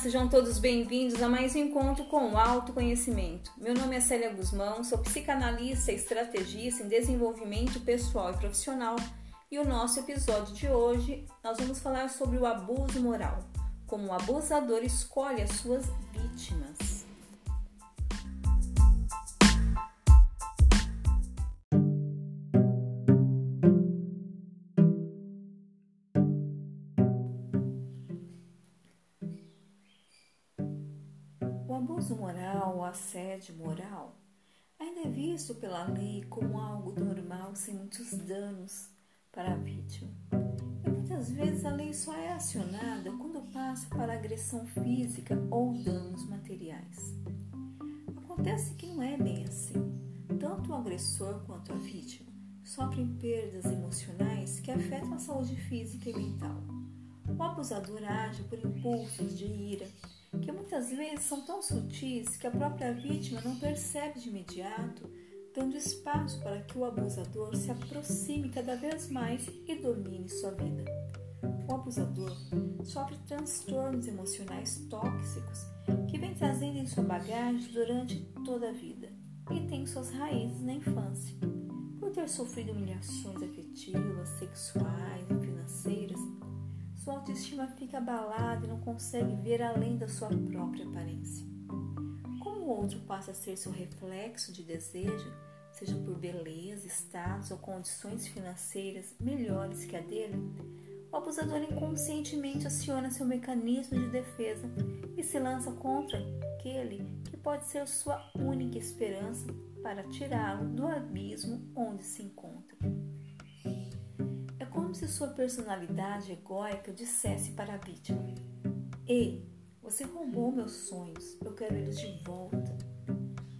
Sejam todos bem-vindos a mais um encontro com o autoconhecimento. Meu nome é Célia Guzmão, sou psicanalista e estrategista em desenvolvimento pessoal e profissional. E o nosso episódio de hoje, nós vamos falar sobre o abuso moral, como o abusador escolhe as suas vítimas. Assédio moral ainda é visto pela lei como algo normal sem muitos danos para a vítima. E muitas vezes a lei só é acionada quando passa para agressão física ou danos materiais. Acontece que não é bem assim. Tanto o agressor quanto a vítima sofrem perdas emocionais que afetam a saúde física e mental. O abusador age por impulsos de ira, que muitas vezes são tão sutis que a própria vítima não percebe de imediato, dando espaço para que o abusador se aproxime cada vez mais e domine sua vida. O abusador sofre transtornos emocionais tóxicos que vem trazendo em sua bagagem durante toda a vida e tem suas raízes na infância. Por ter sofrido humilhações afetivas, sexuais autoestima fica abalada e não consegue ver além da sua própria aparência. Como o outro passa a ser seu reflexo de desejo, seja por beleza, status ou condições financeiras melhores que a dele, o abusador inconscientemente aciona seu mecanismo de defesa e se lança contra aquele que pode ser sua única esperança para tirá-lo do abismo onde se encontra se sua personalidade egóica dissesse para a vítima: Ei, você roubou meus sonhos, eu quero eles de volta.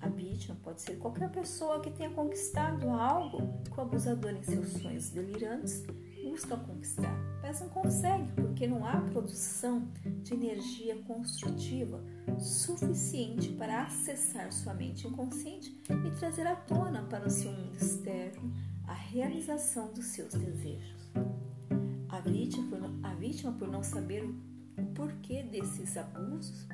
A vítima pode ser qualquer pessoa que tenha conquistado algo que o abusador, em seus sonhos delirantes, busca conquistar, mas não consegue porque não há produção de energia construtiva suficiente para acessar sua mente inconsciente e trazer à tona para o seu mundo externo a realização dos seus desejos. Vítima, por não saber o porquê desses abusos,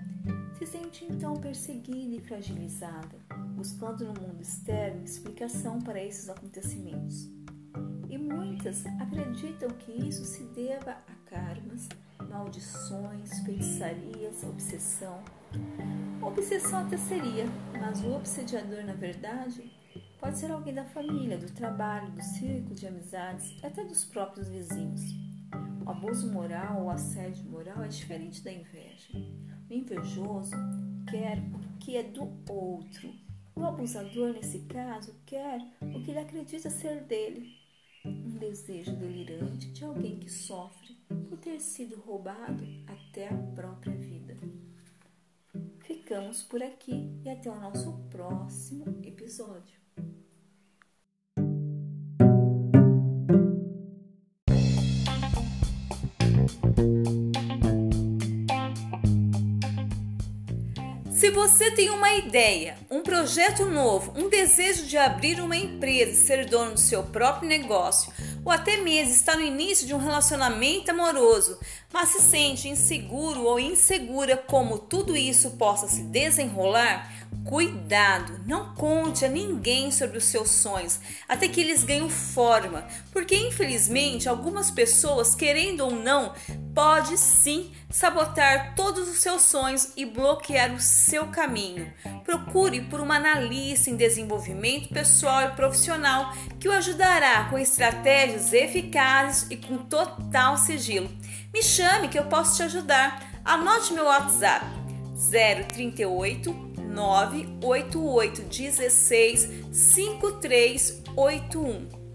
se sente então perseguida e fragilizada, buscando no mundo externo explicação para esses acontecimentos. E muitas acreditam que isso se deva a karmas, maldições, feitiçarias, obsessão. Obsessão até seria, mas o obsediador, na verdade, Pode ser alguém da família, do trabalho, do círculo de amizades, até dos próprios vizinhos. O abuso moral ou assédio moral é diferente da inveja. O invejoso quer o que é do outro. O abusador, nesse caso, quer o que ele acredita ser dele. Um desejo delirante de alguém que sofre por ter sido roubado até a própria vida. Ficamos por aqui e até o nosso próximo episódio. Se você tem uma ideia, um projeto novo, um desejo de abrir uma empresa e ser dono do seu próprio negócio, ou até mesmo está no início de um relacionamento amoroso, mas se sente inseguro ou insegura como tudo isso possa se desenrolar, Cuidado, não conte a ninguém sobre os seus sonhos até que eles ganhem forma, porque infelizmente algumas pessoas, querendo ou não, pode sim sabotar todos os seus sonhos e bloquear o seu caminho. Procure por uma analista em desenvolvimento pessoal e profissional que o ajudará com estratégias eficazes e com total sigilo. Me chame que eu posso te ajudar. Anote meu WhatsApp 038 988 16 5381.